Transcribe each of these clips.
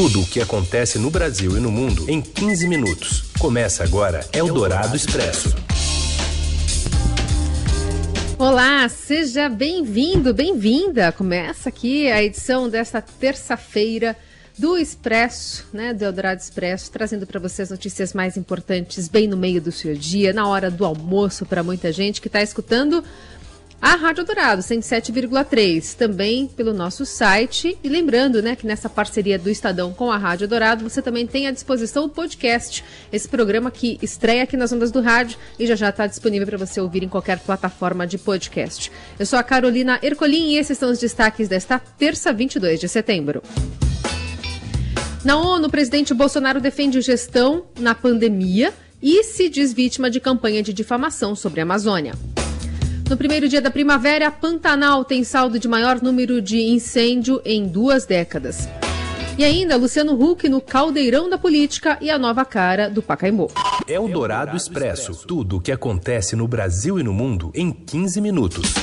Tudo o que acontece no Brasil e no mundo em 15 minutos. Começa agora Eldorado Expresso. Olá, seja bem-vindo, bem-vinda. Começa aqui a edição desta terça-feira do Expresso, né, do Eldorado Expresso, trazendo para vocês notícias mais importantes bem no meio do seu dia, na hora do almoço para muita gente que está escutando a Rádio Dourado 107,3, também pelo nosso site. E lembrando, né, que nessa parceria do Estadão com a Rádio Dourado, você também tem à disposição o podcast, esse programa que estreia aqui nas ondas do rádio e já já está disponível para você ouvir em qualquer plataforma de podcast. Eu sou a Carolina Ercolim e esses são os destaques desta terça, 22 de setembro. Na ONU, o presidente Bolsonaro defende gestão na pandemia e se diz vítima de campanha de difamação sobre a Amazônia. No primeiro dia da primavera, Pantanal tem saldo de maior número de incêndio em duas décadas. E ainda, Luciano Huck no caldeirão da política e a nova cara do Pacaembu. É o Dourado Expresso. Tudo o que acontece no Brasil e no mundo em 15 minutos.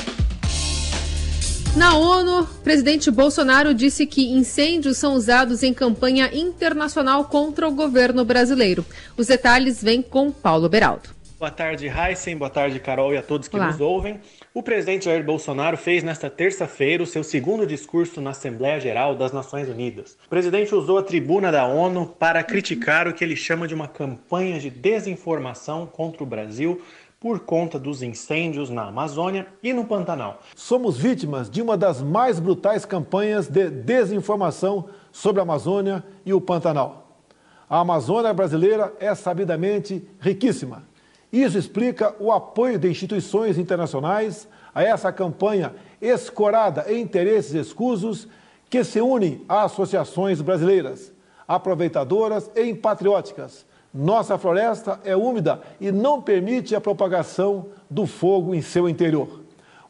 Na ONU, presidente Bolsonaro disse que incêndios são usados em campanha internacional contra o governo brasileiro. Os detalhes vêm com Paulo Beraldo. Boa tarde, Heisen. Boa tarde, Carol e a todos que Olá. nos ouvem. O presidente Jair Bolsonaro fez nesta terça-feira o seu segundo discurso na Assembleia Geral das Nações Unidas. O presidente usou a tribuna da ONU para criticar o que ele chama de uma campanha de desinformação contra o Brasil por conta dos incêndios na Amazônia e no Pantanal. Somos vítimas de uma das mais brutais campanhas de desinformação sobre a Amazônia e o Pantanal. A Amazônia brasileira é sabidamente riquíssima isso explica o apoio de instituições internacionais a essa campanha escorada em interesses escusos que se unem a associações brasileiras, aproveitadoras e patrióticas. Nossa floresta é úmida e não permite a propagação do fogo em seu interior.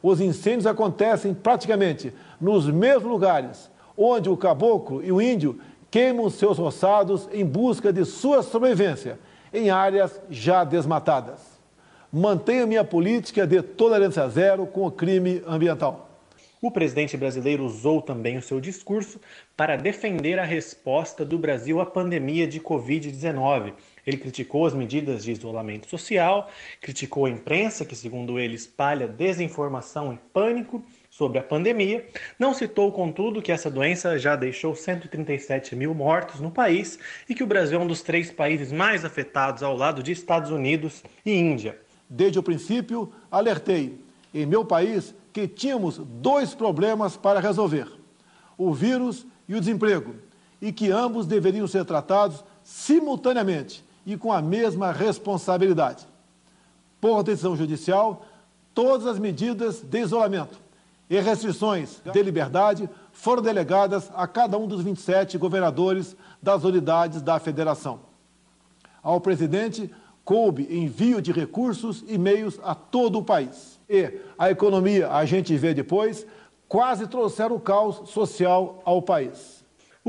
Os incêndios acontecem praticamente nos mesmos lugares onde o caboclo e o índio queimam seus roçados em busca de sua sobrevivência em áreas já desmatadas. Mantenho minha política de tolerância zero com o crime ambiental. O presidente brasileiro usou também o seu discurso para defender a resposta do Brasil à pandemia de Covid-19. Ele criticou as medidas de isolamento social, criticou a imprensa, que, segundo ele, espalha desinformação e pânico, sobre a pandemia. Não citou, contudo, que essa doença já deixou 137 mil mortos no país e que o Brasil é um dos três países mais afetados ao lado de Estados Unidos e Índia. Desde o princípio, alertei em meu país que tínhamos dois problemas para resolver: o vírus e o desemprego, e que ambos deveriam ser tratados simultaneamente e com a mesma responsabilidade. Por decisão judicial, todas as medidas de isolamento e restrições de liberdade foram delegadas a cada um dos 27 governadores das unidades da federação. Ao presidente coube envio de recursos e meios a todo o país. E a economia, a gente vê depois, quase trouxeram o caos social ao país.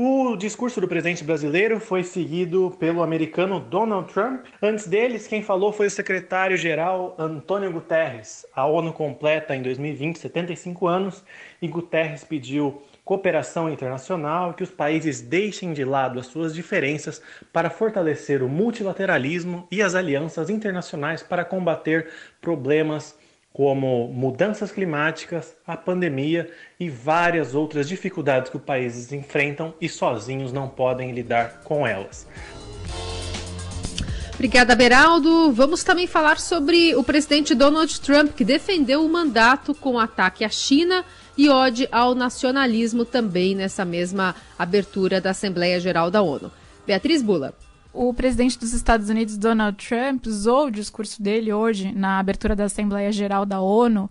O discurso do presidente brasileiro foi seguido pelo americano Donald Trump. Antes deles, quem falou foi o secretário-geral Antônio Guterres. A ONU completa em 2020 75 anos e Guterres pediu cooperação internacional, que os países deixem de lado as suas diferenças para fortalecer o multilateralismo e as alianças internacionais para combater problemas como mudanças climáticas, a pandemia e várias outras dificuldades que os países enfrentam e sozinhos não podem lidar com elas. Obrigada, Beraldo. Vamos também falar sobre o presidente Donald Trump, que defendeu o mandato com ataque à China e ode ao nacionalismo também nessa mesma abertura da Assembleia Geral da ONU. Beatriz Bula. O presidente dos Estados Unidos, Donald Trump, usou o discurso dele hoje na abertura da Assembleia Geral da ONU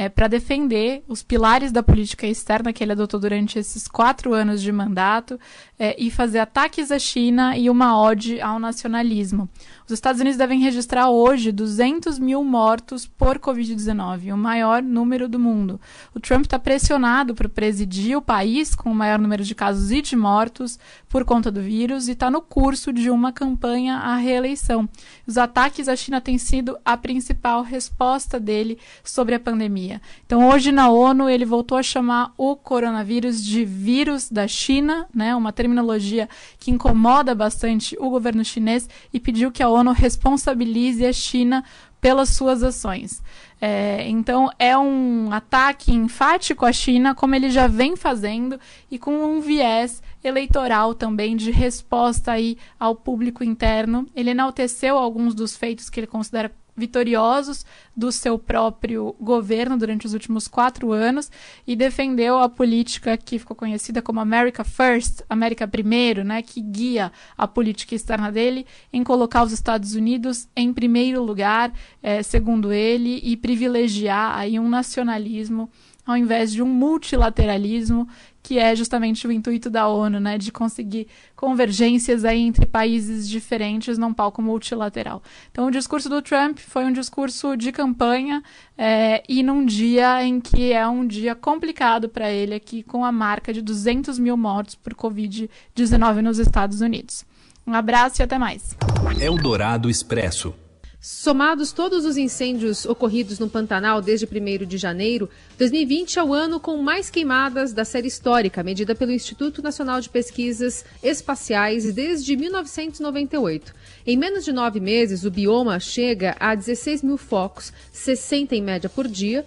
é, para defender os pilares da política externa que ele adotou durante esses quatro anos de mandato é, e fazer ataques à China e uma ode ao nacionalismo. Os Estados Unidos devem registrar hoje 200 mil mortos por Covid-19, o maior número do mundo. O Trump está pressionado para presidir o país com o maior número de casos e de mortos por conta do vírus e está no curso de uma campanha à reeleição. Os ataques à China têm sido a principal resposta dele sobre a pandemia. Pandemia. Então, hoje na ONU, ele voltou a chamar o coronavírus de vírus da China, né, uma terminologia que incomoda bastante o governo chinês, e pediu que a ONU responsabilize a China pelas suas ações. É, então, é um ataque enfático à China, como ele já vem fazendo, e com um viés eleitoral também de resposta aí ao público interno. Ele enalteceu alguns dos feitos que ele considera vitoriosos do seu próprio governo durante os últimos quatro anos e defendeu a política que ficou conhecida como America First, América Primeiro, né, que guia a política externa dele em colocar os Estados Unidos em primeiro lugar, é, segundo ele, e privilegiar aí um nacionalismo ao invés de um multilateralismo que é justamente o intuito da ONU, né, de conseguir convergências aí entre países diferentes num palco multilateral. Então, o discurso do Trump foi um discurso de campanha é, e num dia em que é um dia complicado para ele aqui, com a marca de 200 mil mortos por Covid-19 nos Estados Unidos. Um abraço e até mais. Eldorado Expresso. Somados todos os incêndios ocorridos no Pantanal desde 1 de janeiro, 2020 é o ano com mais queimadas da série histórica, medida pelo Instituto Nacional de Pesquisas Espaciais desde 1998. Em menos de nove meses, o bioma chega a 16 mil focos, 60 em média por dia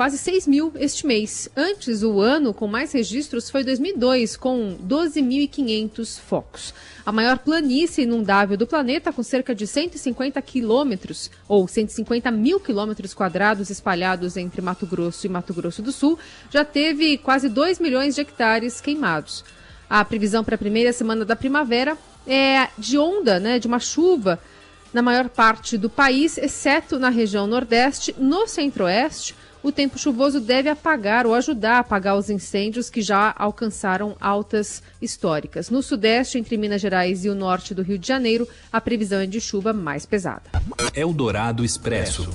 quase 6 mil este mês. Antes, o ano com mais registros foi 2002, com 12.500 focos. A maior planície inundável do planeta, com cerca de 150 quilômetros, ou 150 mil quilômetros quadrados espalhados entre Mato Grosso e Mato Grosso do Sul, já teve quase 2 milhões de hectares queimados. A previsão para a primeira semana da primavera é de onda, né, de uma chuva na maior parte do país, exceto na região Nordeste, no Centro-Oeste, o tempo chuvoso deve apagar ou ajudar a apagar os incêndios que já alcançaram altas históricas. No sudeste, entre Minas Gerais e o norte do Rio de Janeiro, a previsão é de chuva mais pesada. Eldorado Expresso.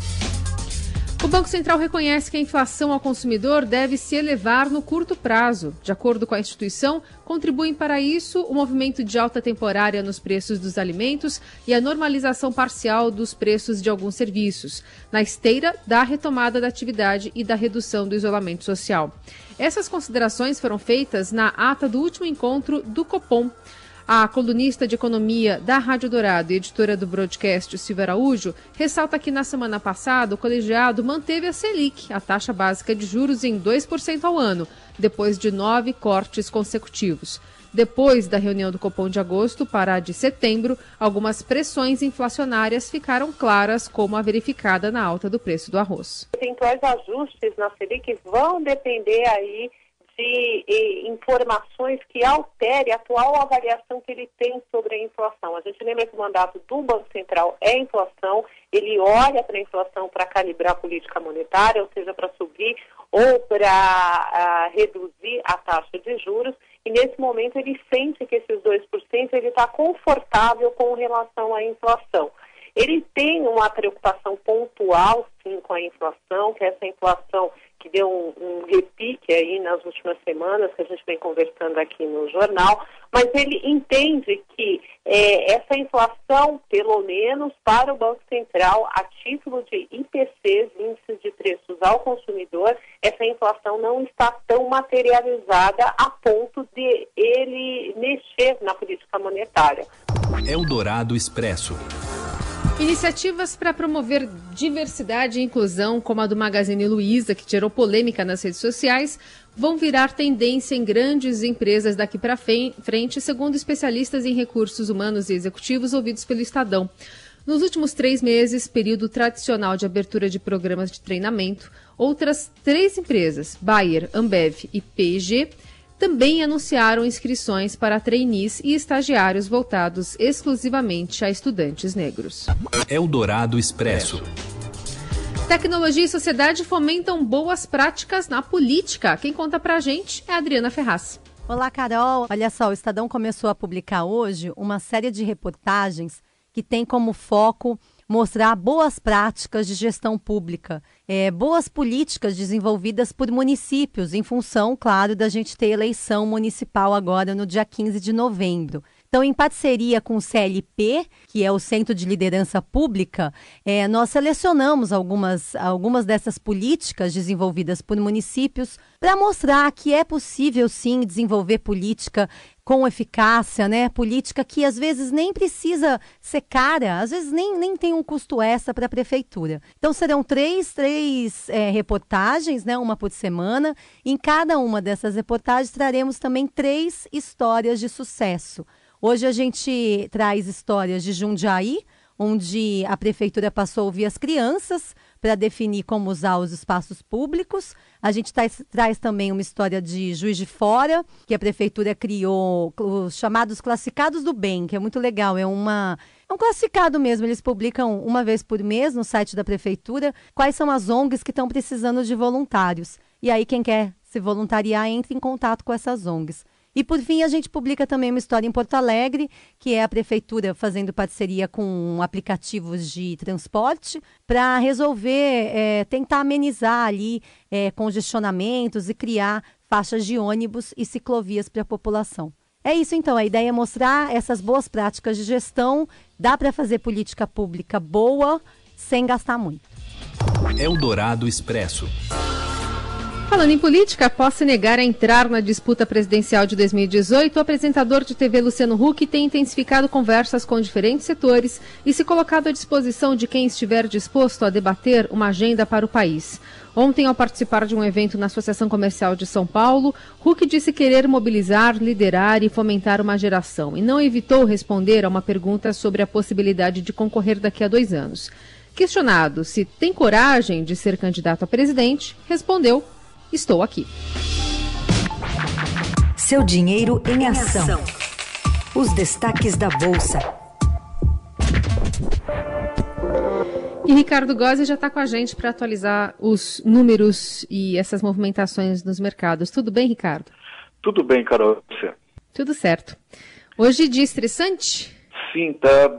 O Banco Central reconhece que a inflação ao consumidor deve se elevar no curto prazo. De acordo com a instituição, contribuem para isso o movimento de alta temporária nos preços dos alimentos e a normalização parcial dos preços de alguns serviços, na esteira da retomada da atividade e da redução do isolamento social. Essas considerações foram feitas na ata do último encontro do Copom. A colunista de economia da Rádio Dourado e editora do broadcast, Silvia Araújo, ressalta que na semana passada o colegiado manteve a Selic, a taxa básica de juros, em 2% ao ano, depois de nove cortes consecutivos. Depois da reunião do Copom de agosto para a de setembro, algumas pressões inflacionárias ficaram claras, como a verificada na alta do preço do arroz. Eventuais ajustes na Selic vão depender aí de informações que altere a atual avaliação que ele tem sobre a inflação. A gente lembra que o mandato do Banco Central é inflação, ele olha para a inflação para calibrar a política monetária, ou seja, para subir ou para reduzir a taxa de juros, e nesse momento ele sente que esses 2% ele está confortável com relação à inflação. Ele tem uma preocupação pontual, sim, com a inflação, que essa inflação que deu um, um, repique aí nas últimas semanas, que a gente vem conversando aqui no jornal, mas ele entende que é, essa inflação, pelo menos para o Banco Central, a título de IPCs, índices de preços ao consumidor, essa inflação não está tão materializada a ponto de ele mexer na política monetária. Eldorado Expresso. Iniciativas para promover diversidade e inclusão, como a do Magazine Luiza, que gerou polêmica nas redes sociais, vão virar tendência em grandes empresas daqui para frente, segundo especialistas em recursos humanos e executivos ouvidos pelo Estadão. Nos últimos três meses, período tradicional de abertura de programas de treinamento, outras três empresas, Bayer, Ambev e P&G, também anunciaram inscrições para trainees e estagiários voltados exclusivamente a estudantes negros. Eldorado Expresso. Tecnologia e sociedade fomentam boas práticas na política. Quem conta pra gente é a Adriana Ferraz. Olá, Carol. Olha só, o Estadão começou a publicar hoje uma série de reportagens que tem como foco mostrar boas práticas de gestão pública, é, boas políticas desenvolvidas por municípios, em função, claro, da gente ter eleição municipal agora no dia 15 de novembro. Então, em parceria com o CLP, que é o Centro de Liderança Pública, é, nós selecionamos algumas, algumas dessas políticas desenvolvidas por municípios para mostrar que é possível sim desenvolver política com eficácia, né? Política que às vezes nem precisa ser cara, às vezes nem, nem tem um custo extra para a prefeitura. Então serão três, três é, reportagens, né? Uma por semana. Em cada uma dessas reportagens traremos também três histórias de sucesso. Hoje a gente traz histórias de Jundiaí, onde a prefeitura passou a ouvir as crianças para definir como usar os espaços públicos. A gente traz, traz, também uma história de Juiz de Fora, que a prefeitura criou os chamados classificados do bem, que é muito legal. É uma é um classificado mesmo. Eles publicam uma vez por mês no site da prefeitura quais são as ONGs que estão precisando de voluntários. E aí quem quer se voluntariar entra em contato com essas ONGs. E por fim, a gente publica também uma história em Porto Alegre, que é a prefeitura fazendo parceria com aplicativos de transporte para resolver, é, tentar amenizar ali é, congestionamentos e criar faixas de ônibus e ciclovias para a população. É isso então, a ideia é mostrar essas boas práticas de gestão, dá para fazer política pública boa sem gastar muito. Eldorado Expresso. Falando em política, após se negar a entrar na disputa presidencial de 2018, o apresentador de TV Luciano Huck tem intensificado conversas com diferentes setores e se colocado à disposição de quem estiver disposto a debater uma agenda para o país. Ontem, ao participar de um evento na Associação Comercial de São Paulo, Huck disse querer mobilizar, liderar e fomentar uma geração e não evitou responder a uma pergunta sobre a possibilidade de concorrer daqui a dois anos. Questionado se tem coragem de ser candidato a presidente, respondeu Estou aqui. Seu dinheiro em ação. Os destaques da Bolsa. E Ricardo Gozzi já está com a gente para atualizar os números e essas movimentações nos mercados. Tudo bem, Ricardo? Tudo bem, Carol. Tudo certo. Hoje dia estressante? Sim, tá,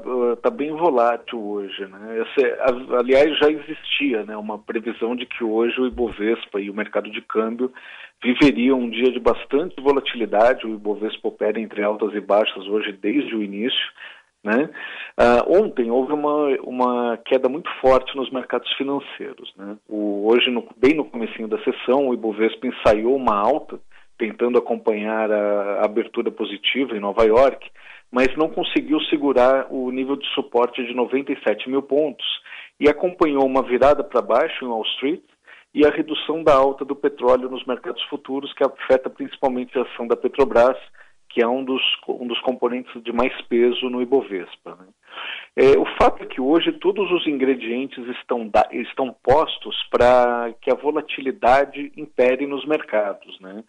tá bem volátil hoje. Né? Esse, aliás, já existia né, uma previsão de que hoje o Ibovespa e o mercado de câmbio viveriam um dia de bastante volatilidade. O Ibovespa opera entre altas e baixas hoje desde o início. Né? Uh, ontem houve uma, uma queda muito forte nos mercados financeiros. Né? O, hoje, no, bem no comecinho da sessão, o Ibovespa ensaiou uma alta, tentando acompanhar a, abertura positiva em Nova York, mas não conseguiu segurar o nível de suporte de 97 mil pontos e acompanhou uma virada para baixo em Wall Street e a redução da alta do petróleo nos mercados futuros, que afeta principalmente a ação da Petrobras, que é um dos, um dos componentes de mais peso no Ibovespa. Né? É, o fato é que hoje todos os ingredientes estão, da, estão postos para que a volatilidade impere nos mercados. Né?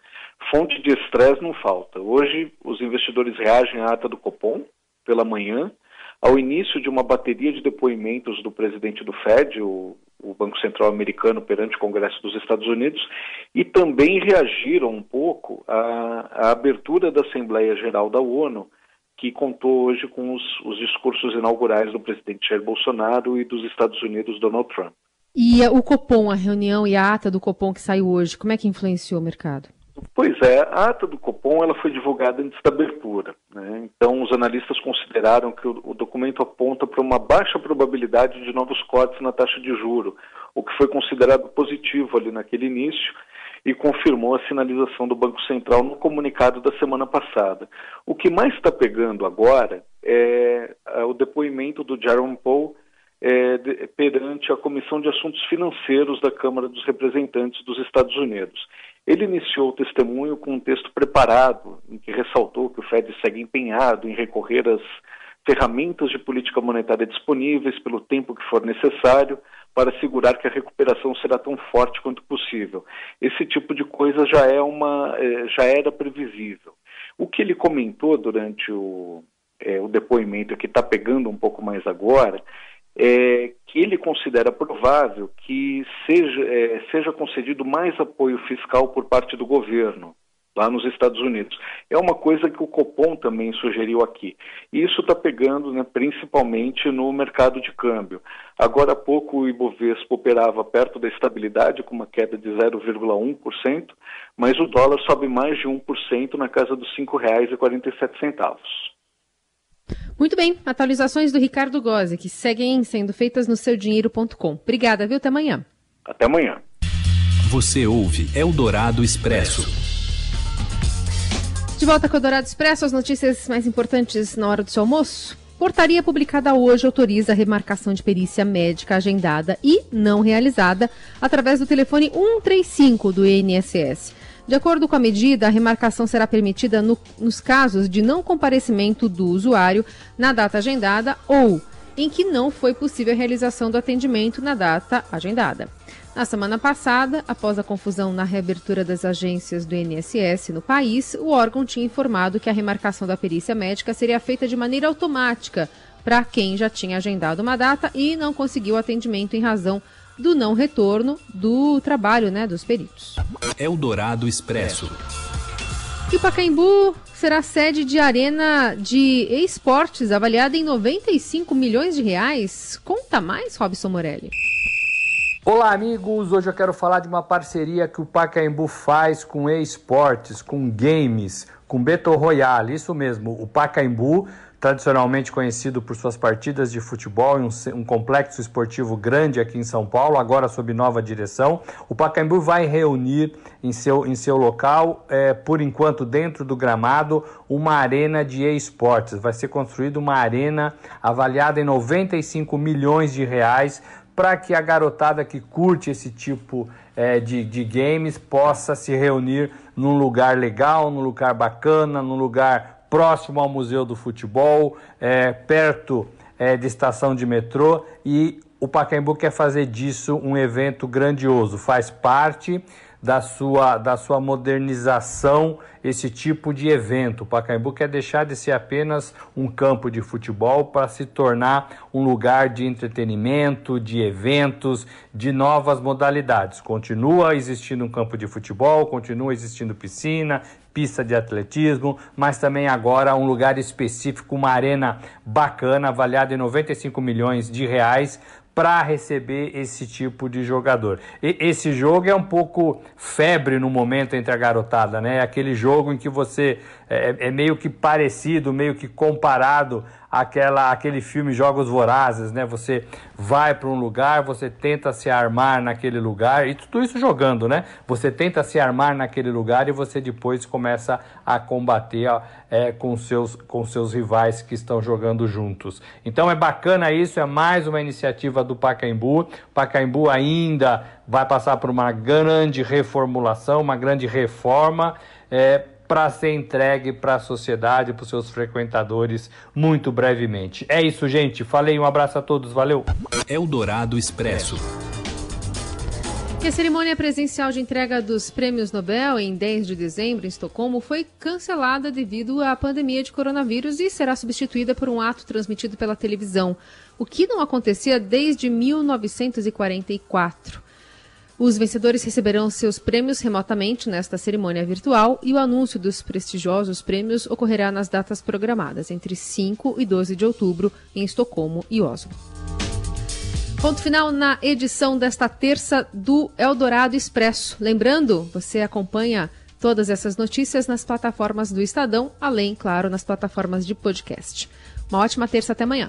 Fonte de estresse não falta. Hoje, os investidores reagem à ata do Copom pela manhã, ao início de uma bateria de depoimentos do presidente do Fed, o, o Banco Central Americano, perante o Congresso dos Estados Unidos, e também reagiram um pouco à, à abertura da Assembleia Geral da ONU, que contou hoje com os, os discursos inaugurais do presidente Jair Bolsonaro e dos Estados Unidos, Donald Trump. E o Copom, a reunião e a ata do Copom que saiu hoje, como é que influenciou o mercado? Pois é, a ata do Copom ela foi divulgada antes da abertura. Né? Então, os analistas consideraram que o, o documento aponta para uma baixa probabilidade de novos cortes na taxa de juro, o que foi considerado positivo ali naquele início e confirmou a sinalização do Banco Central no comunicado da semana passada. O que mais está pegando agora é, é o depoimento do Jerome Powell é, de, perante a Comissão de Assuntos Financeiros da Câmara dos Representantes dos Estados Unidos. Ele iniciou o testemunho com um texto preparado, em que ressaltou que o Fed segue empenhado em recorrer às ferramentas de política monetária disponíveis pelo tempo que for necessário para assegurar que a recuperação será tão forte quanto possível. Esse tipo de coisa já é uma é, já era previsível. O que ele comentou durante o, é, o depoimento que está pegando um pouco mais agora é, que ele considera provável que seja, é, seja concedido mais apoio fiscal por parte do governo lá nos Estados Unidos. É uma coisa que o Copom também sugeriu aqui. E isso está pegando né, principalmente no mercado de câmbio. Agora há pouco o Ibovespa operava perto da estabilidade, com uma queda de 0,1%, mas o dólar sobe mais de 1% na casa dos R$ 5,47. Muito bem, atualizações do Ricardo Gozzi, que seguem sendo feitas no seudinheiro.com. Obrigada, viu? Até amanhã. Até amanhã. Você ouve Eldorado Expresso. De volta com o Eldorado Expresso, as notícias mais importantes na hora do seu almoço. Portaria publicada hoje autoriza a remarcação de perícia médica agendada e não realizada através do telefone 135 do INSS. De acordo com a medida, a remarcação será permitida no, nos casos de não comparecimento do usuário na data agendada ou em que não foi possível a realização do atendimento na data agendada. Na semana passada, após a confusão na reabertura das agências do INSS no país, o órgão tinha informado que a remarcação da perícia médica seria feita de maneira automática para quem já tinha agendado uma data e não conseguiu atendimento em razão do não retorno do trabalho né, dos peritos. Eldorado Expresso. E o Pacaembu será sede de arena de esportes avaliada em 95 milhões de reais. Conta mais, Robson Morelli. Olá, amigos! Hoje eu quero falar de uma parceria que o Pacaembu faz com esportes, com games, com Beto Royale. Isso mesmo, o Pacaembu tradicionalmente conhecido por suas partidas de futebol, um, um, complexo esportivo grande aqui em São Paulo, agora sob nova direção. O Pacaembu vai reunir em seu, em seu local, é, por enquanto dentro do gramado, uma arena de esportes. Vai ser construída uma arena avaliada em 95 milhões de reais para que a garotada que curte esse tipo é, de, de games possa se reunir num lugar legal, num lugar bacana, num lugar próximo ao Museu do Futebol, é, perto é, de estação de metrô. E o Pacaembu quer fazer disso um evento grandioso, faz parte da sua, da sua modernização esse tipo de evento. O Pacaembu quer deixar de ser apenas um campo de futebol para se tornar um lugar de entretenimento, de eventos, de novas modalidades. Continua existindo um campo de futebol, continua existindo piscina, pista de atletismo, mas também agora um lugar específico, uma arena bacana, avaliada em 95 milhões de reais, para receber esse tipo de jogador. E esse jogo é um pouco febre no momento entre a garotada, né? Aquele jogo em que você é, é meio que parecido, meio que comparado aquela aquele filme Jogos Vorazes, né? Você vai para um lugar, você tenta se armar naquele lugar e tudo isso jogando, né? Você tenta se armar naquele lugar e você depois começa a combater é, com seus com seus rivais que estão jogando juntos. Então é bacana isso, é mais uma iniciativa do Pacaembu. Pacaembu ainda vai passar por uma grande reformulação, uma grande reforma. É, para ser entregue para a sociedade, para os seus frequentadores, muito brevemente. É isso, gente. Falei, um abraço a todos, valeu. Eldorado Expresso. E a cerimônia presencial de entrega dos prêmios Nobel em 10 de dezembro em Estocolmo foi cancelada devido à pandemia de coronavírus e será substituída por um ato transmitido pela televisão, o que não acontecia desde 1944. Os vencedores receberão seus prêmios remotamente nesta cerimônia virtual e o anúncio dos prestigiosos prêmios ocorrerá nas datas programadas, entre 5 e 12 de outubro, em Estocolmo e Oslo. Ponto final na edição desta terça do Eldorado Expresso. Lembrando, você acompanha todas essas notícias nas plataformas do Estadão, além, claro, nas plataformas de podcast. Uma ótima terça até amanhã.